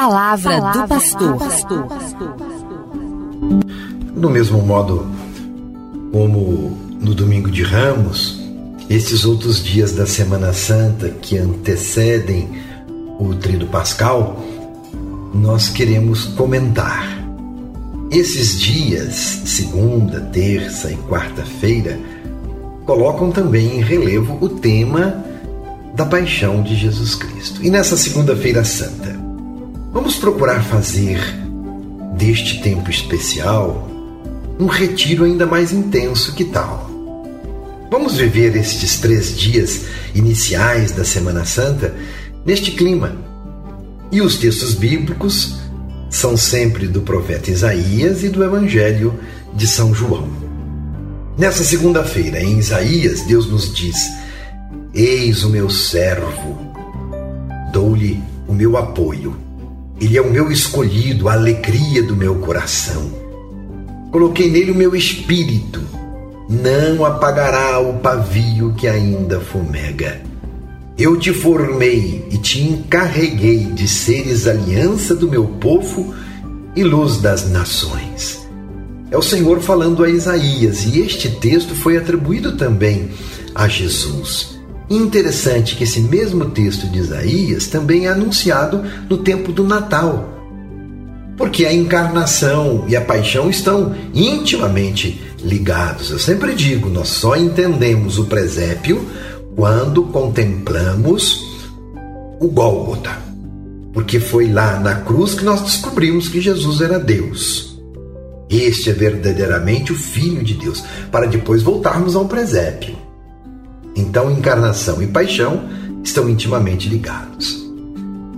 palavra, palavra do pastor. Do mesmo modo como no domingo de Ramos, esses outros dias da Semana Santa que antecedem o Tríduo Pascal, nós queremos comentar. Esses dias, segunda, terça e quarta-feira, colocam também em relevo o tema da paixão de Jesus Cristo. E nessa segunda-feira santa, vamos procurar fazer deste tempo especial um retiro ainda mais intenso, que tal? Vamos viver estes três dias iniciais da Semana Santa neste clima. E os textos bíblicos são sempre do profeta Isaías e do Evangelho de São João. Nessa segunda-feira, em Isaías, Deus nos diz: Eis o meu servo, dou-lhe o meu apoio. Ele é o meu escolhido, a alegria do meu coração. Coloquei nele o meu espírito, não apagará o pavio que ainda fumega. Eu te formei e te encarreguei de seres aliança do meu povo e luz das nações. É o Senhor falando a Isaías, e este texto foi atribuído também a Jesus. Interessante que esse mesmo texto de Isaías também é anunciado no tempo do Natal, porque a encarnação e a paixão estão intimamente ligados. Eu sempre digo, nós só entendemos o presépio quando contemplamos o Gólgota, porque foi lá na cruz que nós descobrimos que Jesus era Deus. Este é verdadeiramente o Filho de Deus, para depois voltarmos ao presépio. Então, encarnação e paixão estão intimamente ligados.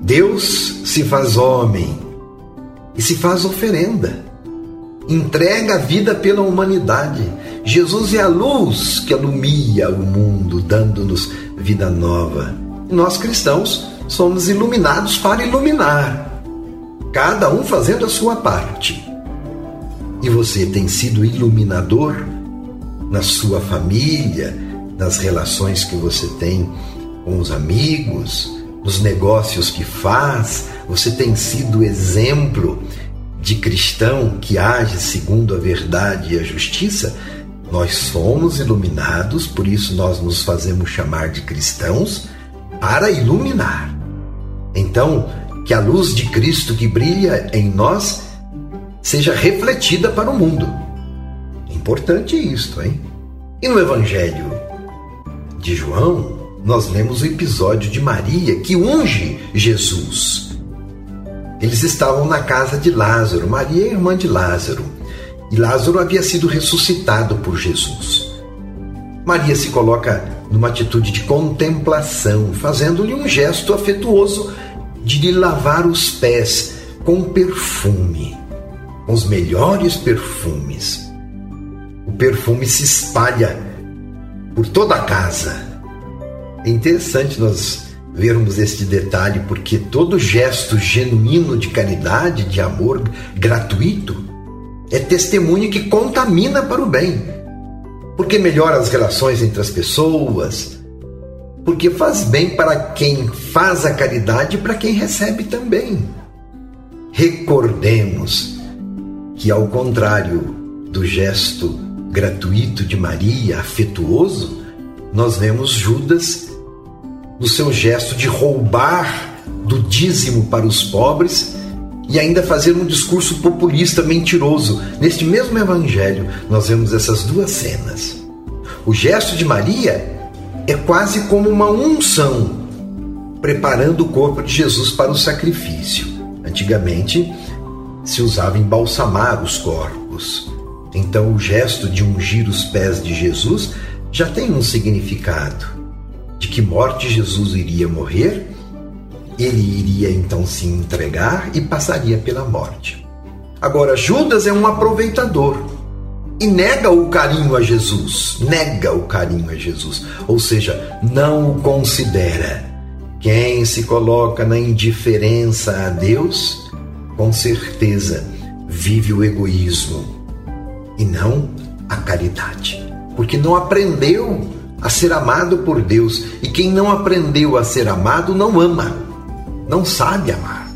Deus se faz homem e se faz oferenda. Entrega a vida pela humanidade. Jesus é a luz que alumia o mundo, dando-nos vida nova. Nós cristãos somos iluminados para iluminar, cada um fazendo a sua parte. E você tem sido iluminador na sua família, nas relações que você tem com os amigos, nos negócios que faz, você tem sido exemplo de cristão que age segundo a verdade e a justiça, nós somos iluminados, por isso nós nos fazemos chamar de cristãos para iluminar. Então, que a luz de Cristo que brilha em nós seja refletida para o mundo. Importante isto, hein? E no Evangelho de João, nós lemos o episódio de Maria que unge Jesus. Eles estavam na casa de Lázaro, Maria é irmã de Lázaro, e Lázaro havia sido ressuscitado por Jesus. Maria se coloca numa atitude de contemplação, fazendo-lhe um gesto afetuoso de lhe lavar os pés com perfume, com os melhores perfumes. O perfume se espalha por toda a casa. É interessante nós vermos este detalhe, porque todo gesto genuíno de caridade, de amor gratuito, é testemunho que contamina para o bem, porque melhora as relações entre as pessoas, porque faz bem para quem faz a caridade e para quem recebe também. Recordemos que, ao contrário do gesto gratuito de Maria, afetuoso, nós vemos Judas no seu gesto de roubar do dízimo para os pobres e ainda fazer um discurso populista mentiroso. Neste mesmo evangelho, nós vemos essas duas cenas. O gesto de Maria é quase como uma unção, preparando o corpo de Jesus para o sacrifício. Antigamente se usava embalsamar os corpos. Então o gesto de ungir os pés de Jesus já tem um significado de que morte Jesus iria morrer, ele iria então se entregar e passaria pela morte. Agora, Judas é um aproveitador e nega o carinho a Jesus, nega o carinho a Jesus, ou seja, não o considera. Quem se coloca na indiferença a Deus, com certeza vive o egoísmo e não a caridade, porque não aprendeu a ser amado por Deus. E quem não aprendeu a ser amado não ama, não sabe amar.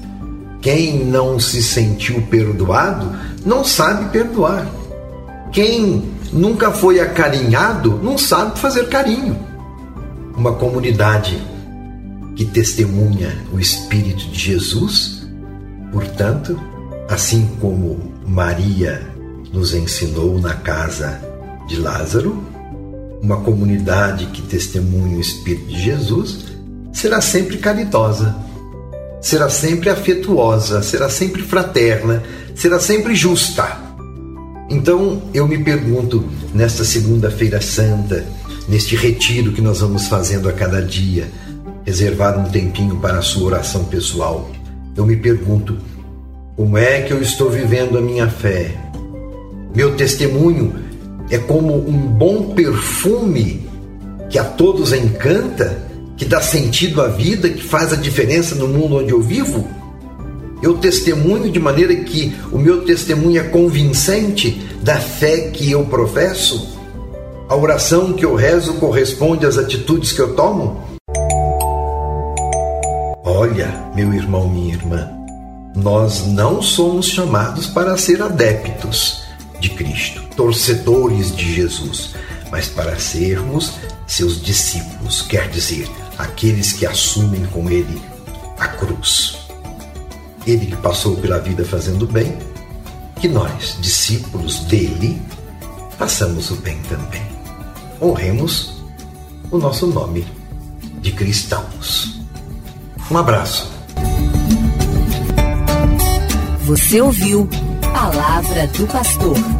Quem não se sentiu perdoado não sabe perdoar. Quem nunca foi acarinhado não sabe fazer carinho. Uma comunidade que testemunha o Espírito de Jesus, portanto, assim como Maria nos ensinou na casa de Lázaro, uma comunidade que testemunha o Espírito de Jesus será sempre caridosa, será sempre afetuosa, será sempre fraterna, será sempre justa. Então eu me pergunto, nesta Segunda-feira Santa, neste retiro que nós vamos fazendo a cada dia, reservar um tempinho para a sua oração pessoal, eu me pergunto, como é que eu estou vivendo a minha fé? Meu testemunho é como um bom perfume que a todos encanta, que dá sentido à vida, que faz a diferença no mundo onde eu vivo? Eu testemunho de maneira que o meu testemunho é convincente da fé que eu professo? A oração que eu rezo corresponde às atitudes que eu tomo? Olha, meu irmão, minha irmã, nós não somos chamados para ser adeptos de Cristo, torcedores de Jesus, mas para sermos seus discípulos, quer dizer, aqueles que assumem com Ele a cruz. Ele que passou pela vida fazendo bem, que nós, discípulos dele, façamos o bem também. Honremos o nosso nome de cristãos. Um abraço. Você ouviu Palavra do Pastor.